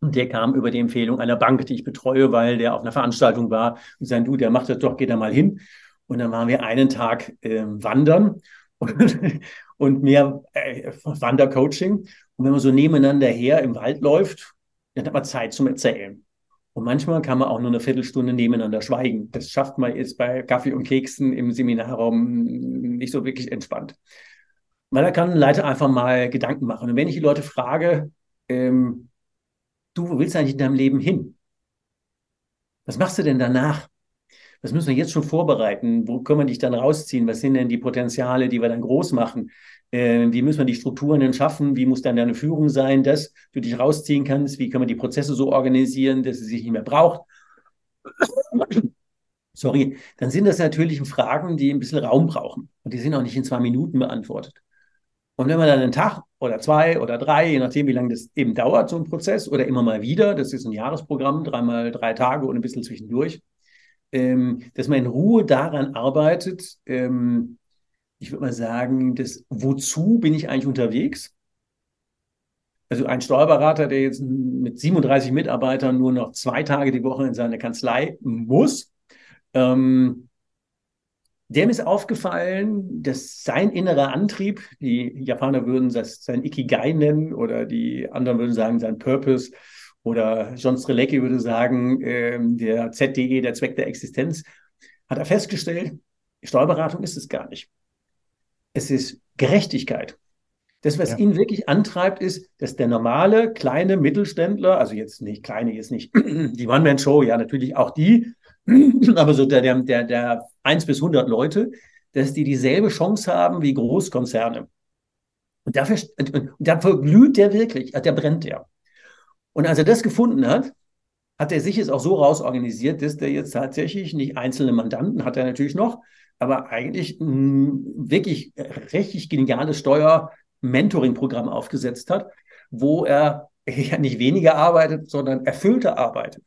und der kam über die Empfehlung einer Bank, die ich betreue, weil der auf einer Veranstaltung war und sagen, du, der macht das doch, geh da mal hin. Und dann waren wir einen Tag äh, wandern und, und mehr äh, Wandercoaching. Und wenn man so nebeneinander her im Wald läuft, dann hat man Zeit zum Erzählen. Und manchmal kann man auch nur eine Viertelstunde nebeneinander schweigen. Das schafft man jetzt bei Kaffee und Keksen im Seminarraum nicht so wirklich entspannt. Weil da kann ein Leiter einfach mal Gedanken machen. Und wenn ich die Leute frage, ähm, du, wo willst du eigentlich in deinem Leben hin? Was machst du denn danach? Was müssen wir jetzt schon vorbereiten? Wo können wir dich dann rausziehen? Was sind denn die Potenziale, die wir dann groß machen? Äh, wie müssen wir die Strukturen denn schaffen? Wie muss dann deine Führung sein, dass du dich rausziehen kannst? Wie können wir die Prozesse so organisieren, dass es sich nicht mehr braucht? Sorry, dann sind das natürlich Fragen, die ein bisschen Raum brauchen. Und die sind auch nicht in zwei Minuten beantwortet. Und wenn man dann einen Tag oder zwei oder drei, je nachdem, wie lange das eben dauert, so ein Prozess, oder immer mal wieder, das ist ein Jahresprogramm, dreimal drei Tage und ein bisschen zwischendurch, ähm, dass man in Ruhe daran arbeitet, ähm, ich würde mal sagen, das Wozu bin ich eigentlich unterwegs? Also ein Steuerberater, der jetzt mit 37 Mitarbeitern nur noch zwei Tage die Woche in seine Kanzlei muss, ähm, dem ist aufgefallen, dass sein innerer Antrieb, die Japaner würden das sein Ikigai nennen oder die anderen würden sagen sein Purpose oder John Strelecki würde sagen, äh, der ZDE, der Zweck der Existenz, hat er festgestellt, Steuerberatung ist es gar nicht. Es ist Gerechtigkeit. Das, was ja. ihn wirklich antreibt, ist, dass der normale kleine Mittelständler, also jetzt nicht kleine, jetzt nicht die One-Man-Show, ja, natürlich auch die, aber so der, der, der 1 bis 100 Leute, dass die dieselbe Chance haben wie Großkonzerne. Und dafür, und dafür glüht der wirklich, der brennt der. Und als er das gefunden hat, hat er sich jetzt auch so rausorganisiert, dass der jetzt tatsächlich nicht einzelne Mandanten hat er natürlich noch, aber eigentlich ein wirklich richtig geniales Steuer-Mentoring-Programm aufgesetzt hat, wo er ja nicht weniger arbeitet, sondern erfüllter arbeitet.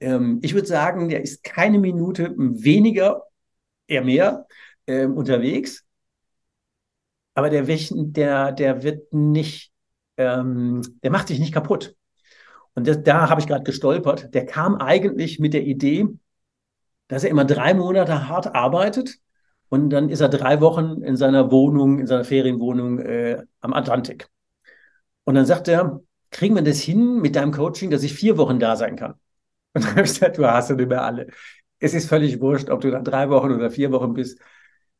Ähm, ich würde sagen, der ist keine Minute weniger, eher mehr ähm, unterwegs. Aber der, der, der wird nicht, ähm, der macht sich nicht kaputt. Und das, da habe ich gerade gestolpert. Der kam eigentlich mit der Idee, dass er immer drei Monate hart arbeitet und dann ist er drei Wochen in seiner Wohnung, in seiner Ferienwohnung äh, am Atlantik. Und dann sagt er, kriegen wir das hin mit deinem Coaching, dass ich vier Wochen da sein kann? Und dann habe ich gesagt, du hast ja nicht mehr alle. Es ist völlig wurscht, ob du da drei Wochen oder vier Wochen bist.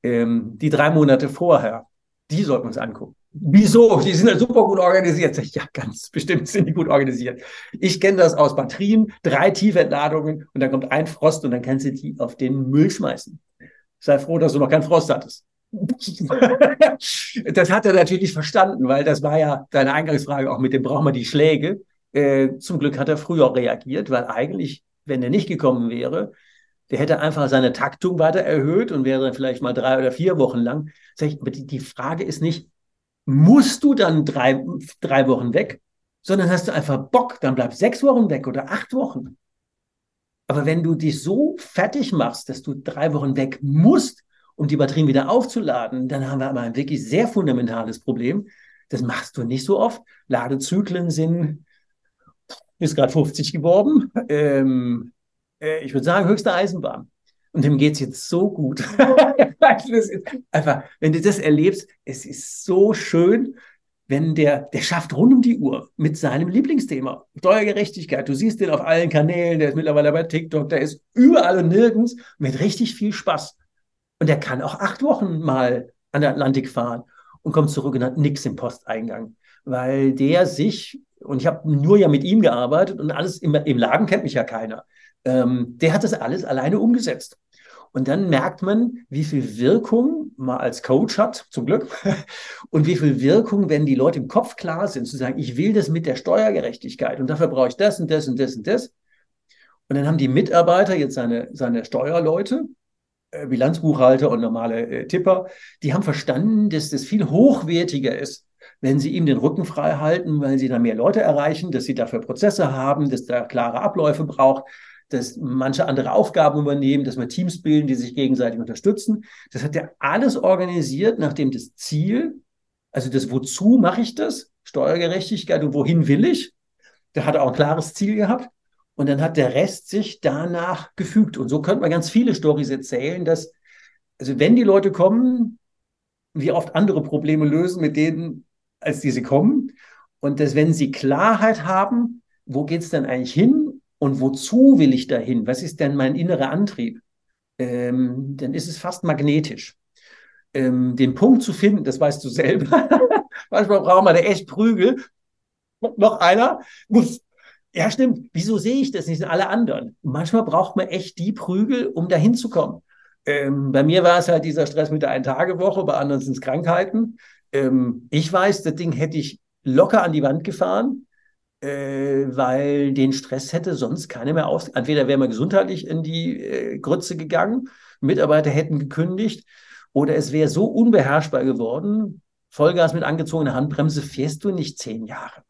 Ähm, die drei Monate vorher, die sollten wir uns angucken. Wieso? Die sind ja super gut organisiert. Sag ich, ja, ganz bestimmt sind die gut organisiert. Ich kenne das aus Batterien, drei Tiefentladungen und dann kommt ein Frost und dann kannst du die auf den Müll schmeißen. Sei froh, dass du noch keinen Frost hattest. das hat er natürlich verstanden, weil das war ja deine Eingangsfrage auch mit dem brauchen wir die Schläge. Äh, zum Glück hat er früher reagiert, weil eigentlich, wenn er nicht gekommen wäre, der hätte einfach seine Taktung weiter erhöht und wäre dann vielleicht mal drei oder vier Wochen lang. Aber die, die Frage ist nicht, musst du dann drei, drei Wochen weg, sondern hast du einfach Bock, dann bleib sechs Wochen weg oder acht Wochen. Aber wenn du dich so fertig machst, dass du drei Wochen weg musst, um die Batterien wieder aufzuladen, dann haben wir aber ein wirklich sehr fundamentales Problem. Das machst du nicht so oft. Ladezyklen sind ist gerade 50 geworden. Ähm, äh, ich würde sagen, höchste Eisenbahn. Und dem geht es jetzt so gut. einfach, wenn du das erlebst, es ist so schön, wenn der, der schafft rund um die Uhr mit seinem Lieblingsthema, Steuergerechtigkeit. Du siehst den auf allen Kanälen, der ist mittlerweile bei TikTok, der ist überall und nirgends mit richtig viel Spaß. Und der kann auch acht Wochen mal an der Atlantik fahren und kommt zurück und hat nichts im Posteingang, weil der sich und ich habe nur ja mit ihm gearbeitet und alles im, im Laden kennt mich ja keiner. Ähm, der hat das alles alleine umgesetzt. Und dann merkt man, wie viel Wirkung man als Coach hat, zum Glück, und wie viel Wirkung, wenn die Leute im Kopf klar sind, zu sagen, ich will das mit der Steuergerechtigkeit und dafür brauche ich das und das und das und das. Und dann haben die Mitarbeiter, jetzt seine, seine Steuerleute, äh, Bilanzbuchhalter und normale äh, Tipper, die haben verstanden, dass das viel hochwertiger ist, wenn sie ihm den Rücken frei halten, weil sie da mehr Leute erreichen, dass sie dafür Prozesse haben, dass da klare Abläufe braucht, dass manche andere Aufgaben übernehmen, dass wir Teams bilden, die sich gegenseitig unterstützen. Das hat er alles organisiert, nachdem das Ziel, also das Wozu mache ich das, Steuergerechtigkeit und wohin will ich, da hat er auch ein klares Ziel gehabt. Und dann hat der Rest sich danach gefügt. Und so könnte man ganz viele Stories erzählen, dass, also wenn die Leute kommen, wir oft andere Probleme lösen mit denen, als die sie kommen. Und dass, wenn sie Klarheit haben, wo geht es denn eigentlich hin und wozu will ich dahin? Was ist denn mein innerer Antrieb? Ähm, dann ist es fast magnetisch. Ähm, den Punkt zu finden, das weißt du selber. Manchmal brauchen wir da echt Prügel. Noch einer muss ja, stimmt. Wieso sehe ich das nicht? Alle anderen. Manchmal braucht man echt die Prügel, um dahin zu kommen. Ähm, bei mir war es halt dieser Stress mit der Ein-Tage-Woche, bei anderen sind es Krankheiten. Ähm, ich weiß, das Ding hätte ich locker an die Wand gefahren, äh, weil den Stress hätte sonst keiner mehr aus. Entweder wäre man gesundheitlich in die äh, Grütze gegangen, Mitarbeiter hätten gekündigt, oder es wäre so unbeherrschbar geworden. Vollgas mit angezogener Handbremse fährst du nicht zehn Jahre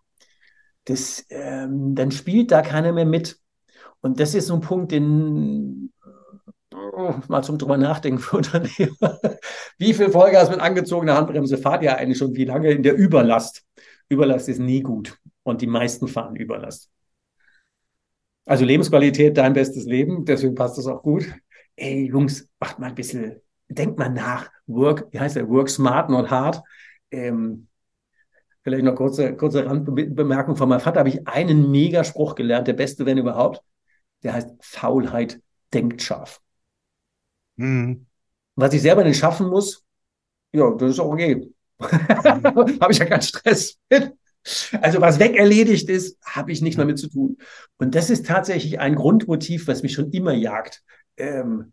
das, ähm, dann spielt da keiner mehr mit. Und das ist so ein Punkt, den mal zum drüber nachdenken für Unternehmer. Wie viel Vollgas mit angezogener Handbremse fahrt ihr eigentlich schon? Wie lange in der Überlast? Überlast ist nie gut. Und die meisten fahren Überlast. Also Lebensqualität, dein bestes Leben, deswegen passt das auch gut. Ey, Jungs, macht mal ein bisschen, denkt mal nach. Work, wie heißt der? Work smart, not hard. Ähm, Vielleicht noch kurze, kurze Randbemerkung von meinem Vater habe ich einen Megaspruch gelernt, der beste, wenn überhaupt. Der heißt Faulheit denkt scharf. Mhm. Was ich selber nicht schaffen muss, ja, das ist auch okay. Mhm. habe ich ja keinen Stress mit. Also was wegerledigt ist, habe ich nichts mehr mit zu tun. Und das ist tatsächlich ein Grundmotiv, was mich schon immer jagt. Ähm,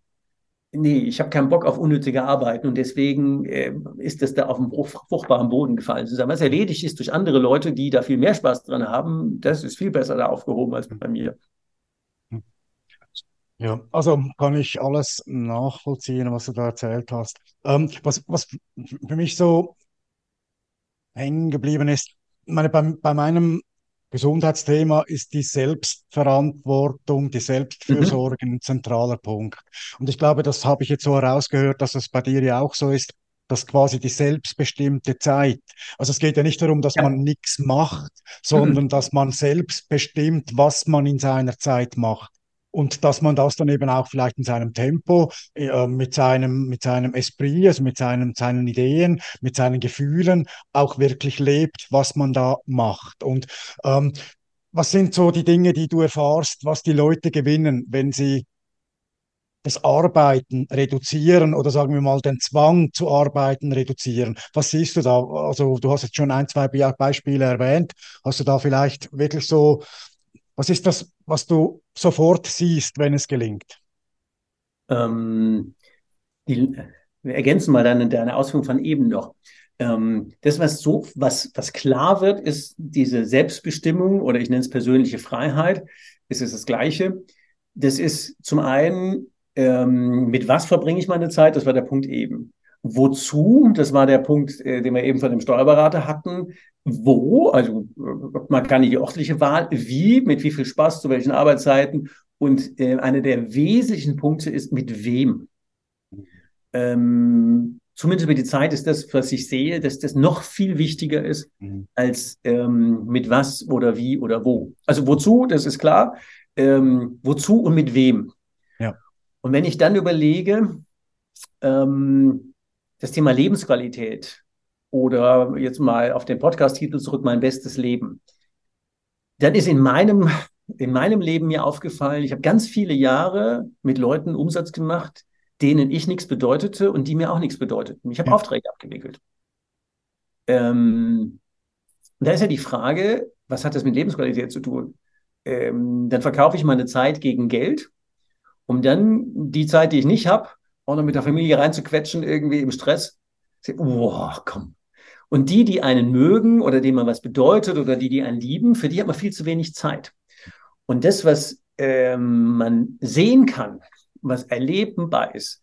nee, ich habe keinen Bock auf unnötige Arbeiten und deswegen äh, ist das da auf dem fruchtbaren Boden gefallen. Zu sagen, was erledigt ist durch andere Leute, die da viel mehr Spaß dran haben, das ist viel besser da aufgehoben als bei mir. Ja, also kann ich alles nachvollziehen, was du da erzählt hast. Ähm, was, was für mich so hängen geblieben ist, meine, bei, bei meinem Gesundheitsthema ist die Selbstverantwortung, die Selbstfürsorge mhm. ein zentraler Punkt. Und ich glaube, das habe ich jetzt so herausgehört, dass es bei dir ja auch so ist, dass quasi die selbstbestimmte Zeit. Also es geht ja nicht darum, dass ja. man nichts macht, sondern mhm. dass man selbst bestimmt, was man in seiner Zeit macht und dass man das dann eben auch vielleicht in seinem Tempo, äh, mit seinem, mit seinem Esprit, also mit seinen, seinen Ideen, mit seinen Gefühlen auch wirklich lebt, was man da macht. Und ähm, was sind so die Dinge, die du erfahrst, was die Leute gewinnen, wenn sie das Arbeiten reduzieren oder sagen wir mal den Zwang zu arbeiten reduzieren. Was siehst du da? Also du hast jetzt schon ein, zwei Beispiele erwähnt. Hast du da vielleicht wirklich so was ist das, was du sofort siehst, wenn es gelingt? Ähm, die, wir ergänzen mal deine, deine Ausführung von eben noch. Ähm, das, was so, was, was klar wird, ist diese Selbstbestimmung oder ich nenne es persönliche Freiheit. Es ist das Gleiche. Das ist zum einen, ähm, mit was verbringe ich meine Zeit? Das war der Punkt eben. Wozu? Das war der Punkt, äh, den wir eben von dem Steuerberater hatten wo, also man kann die örtliche Wahl, wie, mit wie viel Spaß, zu welchen Arbeitszeiten. Und äh, einer der wesentlichen Punkte ist, mit wem. Ähm, zumindest über die Zeit ist das, was ich sehe, dass das noch viel wichtiger ist, mhm. als ähm, mit was oder wie oder wo. Also wozu, das ist klar. Ähm, wozu und mit wem. Ja. Und wenn ich dann überlege, ähm, das Thema Lebensqualität, oder jetzt mal auf den Podcast-Titel zurück, mein bestes Leben. Dann ist in meinem, in meinem Leben mir aufgefallen, ich habe ganz viele Jahre mit Leuten Umsatz gemacht, denen ich nichts bedeutete und die mir auch nichts bedeuteten. Ich habe ja. Aufträge abgewickelt. Ähm, und da ist ja die Frage, was hat das mit Lebensqualität zu tun? Ähm, dann verkaufe ich meine Zeit gegen Geld, um dann die Zeit, die ich nicht habe, auch noch mit der Familie reinzuquetschen, irgendwie im Stress. Oh, komm, und die, die einen mögen oder denen man was bedeutet oder die, die einen lieben, für die hat man viel zu wenig Zeit. Und das, was ähm, man sehen kann, was erlebbar ist,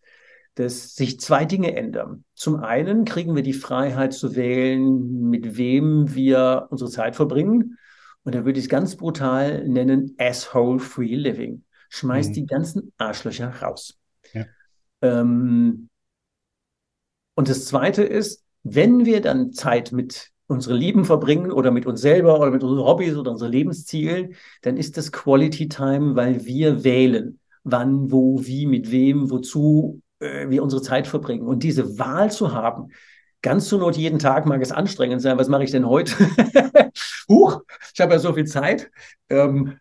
dass sich zwei Dinge ändern. Zum einen kriegen wir die Freiheit zu wählen, mit wem wir unsere Zeit verbringen. Und da würde ich es ganz brutal nennen, asshole-free living. Schmeißt mhm. die ganzen Arschlöcher raus. Ja. Ähm, und das Zweite ist, wenn wir dann Zeit mit unseren Lieben verbringen oder mit uns selber oder mit unseren Hobbys oder unseren Lebenszielen, dann ist das Quality Time, weil wir wählen, wann, wo, wie, mit wem, wozu äh, wir unsere Zeit verbringen. Und diese Wahl zu haben, ganz zur Not jeden Tag mag es anstrengend sein. Was mache ich denn heute? Huch, ich habe ja so viel Zeit. Ähm,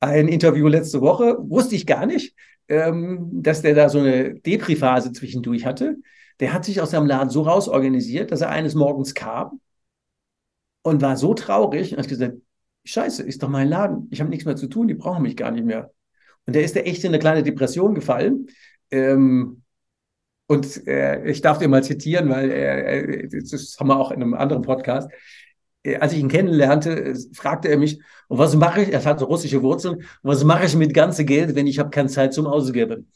ein Interview letzte Woche wusste ich gar nicht, ähm, dass der da so eine Depri-Phase zwischendurch hatte. Der hat sich aus seinem Laden so rausorganisiert, dass er eines Morgens kam und war so traurig und hat gesagt, Scheiße, ist doch mein Laden. Ich habe nichts mehr zu tun, die brauchen mich gar nicht mehr. Und der ist da echt in eine kleine Depression gefallen. Ähm, und äh, ich darf den mal zitieren, weil äh, das haben wir auch in einem anderen Podcast. Äh, als ich ihn kennenlernte, fragte er mich, was mache ich? Er hatte russische Wurzeln. Was mache ich mit ganzem Geld, wenn ich habe keine Zeit zum Ausgeben?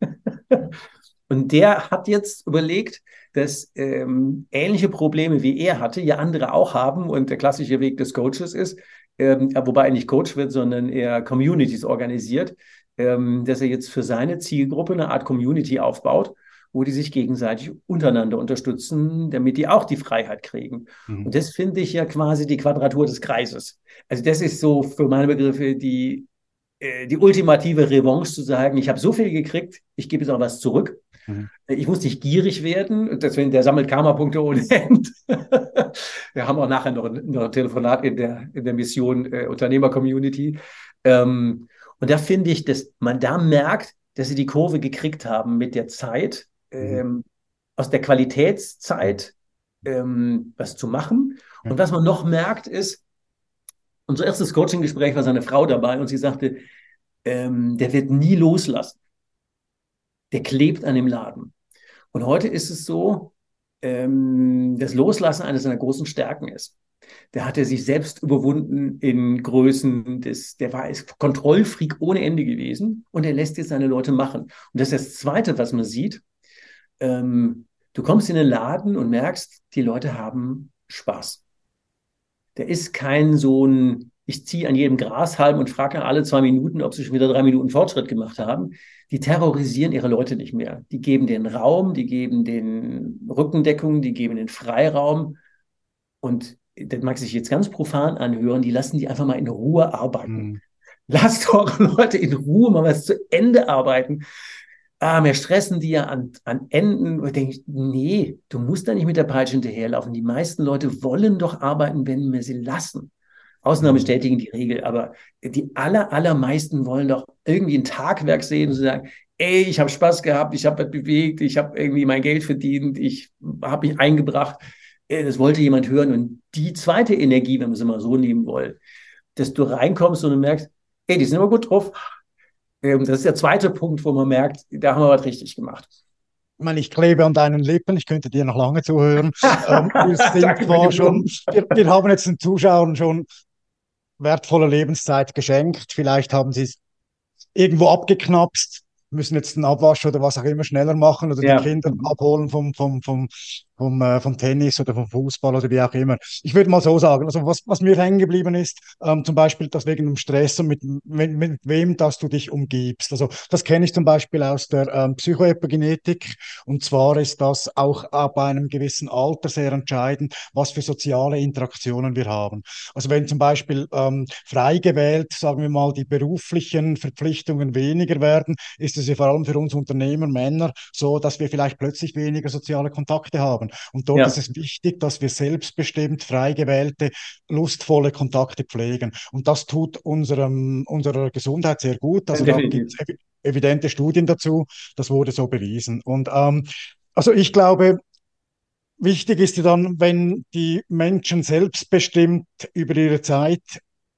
und der hat jetzt überlegt, dass ähm, ähnliche Probleme wie er hatte, ja andere auch haben. Und der klassische Weg des Coaches ist, ähm, wobei er nicht Coach wird, sondern eher Communities organisiert, ähm, dass er jetzt für seine Zielgruppe eine Art Community aufbaut, wo die sich gegenseitig untereinander unterstützen, damit die auch die Freiheit kriegen. Mhm. Und das finde ich ja quasi die Quadratur des Kreises. Also das ist so für meine Begriffe die, äh, die ultimative Revanche zu sagen, ich habe so viel gekriegt, ich gebe jetzt auch was zurück. Mhm. Ich muss nicht gierig werden, deswegen der sammelt Karma-Punkte ohne Ende. Wir haben auch nachher noch ein, noch ein Telefonat in der, in der Mission äh, Unternehmer-Community. Ähm, und da finde ich, dass man da merkt, dass sie die Kurve gekriegt haben mit der Zeit. Ähm, aus der Qualitätszeit ähm, was zu machen. Mhm. Und was man noch merkt, ist, unser erstes Coaching-Gespräch war seine Frau dabei und sie sagte, ähm, der wird nie loslassen der klebt an dem Laden. Und heute ist es so, ähm, das Loslassen eines seiner großen Stärken ist. Der hat er sich selbst überwunden in Größen, des, der war Kontrollfreak ohne Ende gewesen und er lässt jetzt seine Leute machen. Und das ist das Zweite, was man sieht. Ähm, du kommst in den Laden und merkst, die Leute haben Spaß. Der ist kein so ein ich ziehe an jedem Grashalm und frage alle zwei Minuten, ob sie schon wieder drei Minuten Fortschritt gemacht haben. Die terrorisieren ihre Leute nicht mehr. Die geben den Raum, die geben den Rückendeckung, die geben den Freiraum. Und das mag sich jetzt ganz profan anhören, die lassen die einfach mal in Ruhe arbeiten. Mhm. Lasst eure Leute in Ruhe mal was zu Ende arbeiten. Ah, mehr stressen die ja an, an Enden. Und denke ich, nee, du musst da nicht mit der Peitsche hinterherlaufen. Die meisten Leute wollen doch arbeiten, wenn wir sie lassen. Ausnahmen bestätigen die Regel, aber die aller, allermeisten wollen doch irgendwie ein Tagwerk sehen und sagen, ey, ich habe Spaß gehabt, ich habe bewegt, ich habe irgendwie mein Geld verdient, ich habe mich eingebracht. Das wollte jemand hören. Und die zweite Energie, wenn wir es mal so nehmen wollen, dass du reinkommst und du merkst, ey, die sind immer gut drauf. Ähm, das ist der zweite Punkt, wo man merkt, da haben wir was richtig gemacht. Ich meine, ich klebe an deinen Lippen, ich könnte dir noch lange zuhören. ähm, wir, schon, wir, wir, haben jetzt den Zuschauern schon wertvolle Lebenszeit geschenkt. Vielleicht haben sie es irgendwo abgeknapst, müssen jetzt den Abwasch oder was auch immer schneller machen oder ja. die Kinder abholen vom, vom, vom, vom, äh, vom Tennis oder vom Fußball oder wie auch immer. Ich würde mal so sagen, also was, was mir hängen geblieben ist, ähm, zum Beispiel das wegen dem Stress und mit, mit, mit wem dass du dich umgibst. Also das kenne ich zum Beispiel aus der ähm, Psychoepigenetik und zwar ist das auch ab einem gewissen Alter sehr entscheidend, was für soziale Interaktionen wir haben. Also wenn zum Beispiel ähm, frei gewählt, sagen wir mal, die beruflichen Verpflichtungen weniger werden, ist es ja vor allem für uns Unternehmer, Männer so, dass wir vielleicht plötzlich weniger soziale Kontakte haben haben. Und dort ja. ist es wichtig, dass wir selbstbestimmt, frei gewählte, lustvolle Kontakte pflegen. Und das tut unserem, unserer Gesundheit sehr gut. Also da gibt es evidente Studien dazu. Das wurde so bewiesen. Und ähm, also ich glaube, wichtig ist ja dann, wenn die Menschen selbstbestimmt über ihre Zeit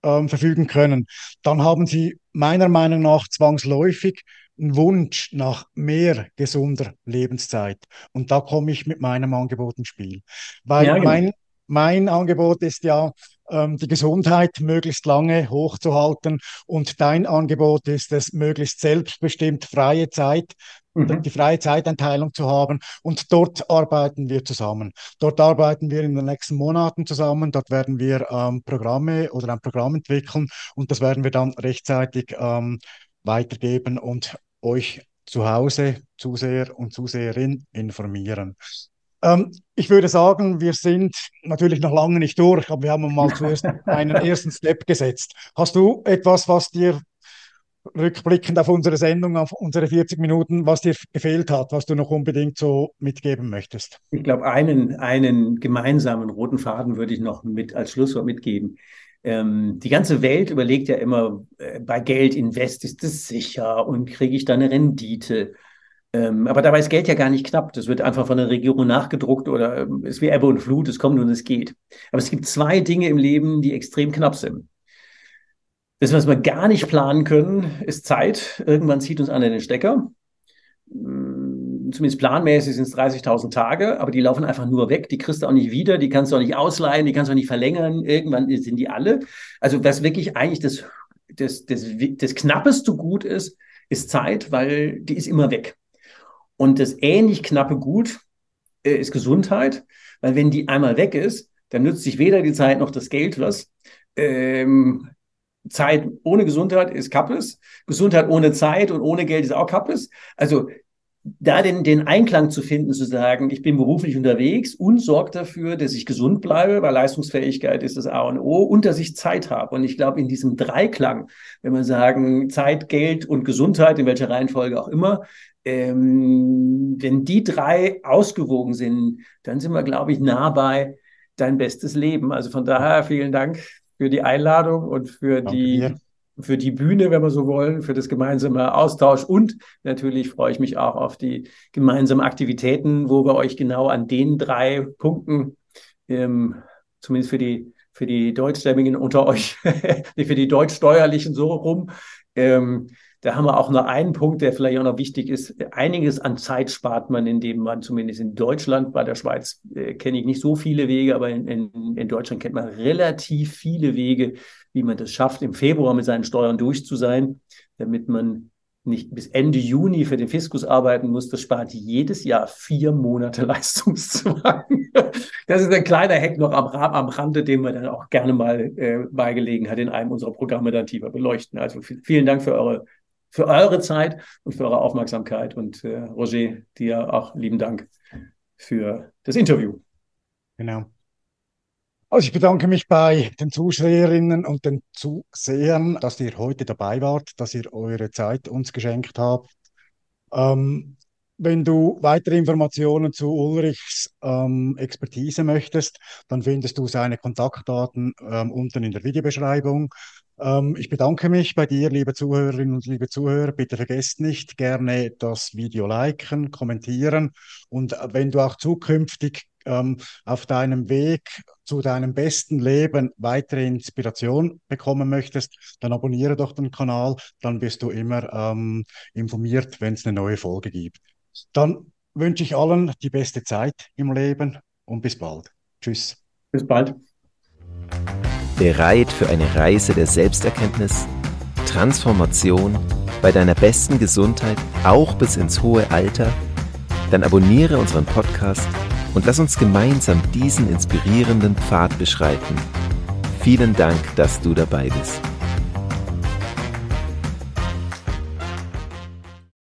ähm, verfügen können, dann haben sie meiner Meinung nach zwangsläufig einen Wunsch nach mehr gesunder Lebenszeit. Und da komme ich mit meinem Angebot ins Spiel. Weil ja, genau. mein, mein Angebot ist ja, ähm, die Gesundheit möglichst lange hochzuhalten. Und dein Angebot ist es, möglichst selbstbestimmt freie Zeit mhm. die freie Zeiteinteilung zu haben. Und dort arbeiten wir zusammen. Dort arbeiten wir in den nächsten Monaten zusammen. Dort werden wir ähm, Programme oder ein Programm entwickeln und das werden wir dann rechtzeitig ähm, weitergeben und euch zu Hause, Zuseher und Zuseherin informieren. Ähm, ich würde sagen, wir sind natürlich noch lange nicht durch, aber wir haben mal zuerst einen ersten Step gesetzt. Hast du etwas, was dir rückblickend auf unsere Sendung, auf unsere 40 Minuten, was dir gefehlt hat, was du noch unbedingt so mitgeben möchtest? Ich glaube, einen, einen gemeinsamen roten Faden würde ich noch mit als Schlusswort mitgeben. Ähm, die ganze Welt überlegt ja immer, äh, bei Geld invest, ist das sicher und kriege ich da eine Rendite? Ähm, aber dabei ist Geld ja gar nicht knapp. Das wird einfach von der Regierung nachgedruckt oder ähm, es ist wie Ebbe und Flut, es kommt und es geht. Aber es gibt zwei Dinge im Leben, die extrem knapp sind. Das, was wir gar nicht planen können, ist Zeit. Irgendwann zieht uns einer den Stecker. Zumindest planmäßig sind es 30.000 Tage, aber die laufen einfach nur weg. Die kriegst du auch nicht wieder, die kannst du auch nicht ausleihen, die kannst du auch nicht verlängern. Irgendwann sind die alle. Also was wirklich eigentlich das, das, das, das knappeste Gut ist, ist Zeit, weil die ist immer weg. Und das ähnlich knappe Gut äh, ist Gesundheit, weil wenn die einmal weg ist, dann nützt sich weder die Zeit noch das Geld was. Ähm, Zeit ohne Gesundheit ist Kappes, Gesundheit ohne Zeit und ohne Geld ist auch Kappes. Also da den, den Einklang zu finden, zu sagen, ich bin beruflich unterwegs und sorge dafür, dass ich gesund bleibe, weil Leistungsfähigkeit ist das A und O und dass ich Zeit habe. Und ich glaube, in diesem Dreiklang, wenn wir sagen Zeit, Geld und Gesundheit, in welcher Reihenfolge auch immer, ähm, wenn die drei ausgewogen sind, dann sind wir, glaube ich, nah bei dein bestes Leben. Also von daher vielen Dank für die Einladung und für Danke die, dir. Für die Bühne, wenn wir so wollen, für das gemeinsame Austausch. Und natürlich freue ich mich auch auf die gemeinsamen Aktivitäten, wo wir euch genau an den drei Punkten, ähm, zumindest für die für die Deutschstämmigen unter euch, für die Deutschsteuerlichen so rum, ähm, da haben wir auch noch einen Punkt, der vielleicht auch noch wichtig ist. Einiges an Zeit spart man, indem man zumindest in Deutschland, bei der Schweiz äh, kenne ich nicht so viele Wege, aber in, in, in Deutschland kennt man relativ viele Wege, wie man das schafft, im Februar mit seinen Steuern durch zu sein, damit man nicht bis Ende Juni für den Fiskus arbeiten muss, das spart jedes Jahr vier Monate Leistungszwang. Das ist ein kleiner Hack noch am, am Rande, den wir dann auch gerne mal äh, bei Gelegenheit in einem unserer Programme dann tiefer beleuchten. Also vielen Dank für eure für eure Zeit und für eure Aufmerksamkeit. Und äh, Roger, dir auch lieben Dank für das Interview. Genau. Also ich bedanke mich bei den Zuschauerinnen und den Zusehern, dass ihr heute dabei wart, dass ihr eure Zeit uns geschenkt habt. Ähm, wenn du weitere Informationen zu Ulrichs ähm, Expertise möchtest, dann findest du seine Kontaktdaten ähm, unten in der Videobeschreibung. Ähm, ich bedanke mich bei dir, liebe Zuhörerinnen und liebe Zuhörer. Bitte vergesst nicht, gerne das Video liken, kommentieren und äh, wenn du auch zukünftig ähm, auf deinem Weg zu deinem besten Leben weitere Inspiration bekommen möchtest, dann abonniere doch den Kanal, dann bist du immer ähm, informiert, wenn es eine neue Folge gibt. Dann wünsche ich allen die beste Zeit im Leben und bis bald. Tschüss. Bis bald. Bereit für eine Reise der Selbsterkenntnis, Transformation, bei deiner besten Gesundheit, auch bis ins hohe Alter? Dann abonniere unseren Podcast und lass uns gemeinsam diesen inspirierenden Pfad beschreiten. Vielen Dank, dass du dabei bist.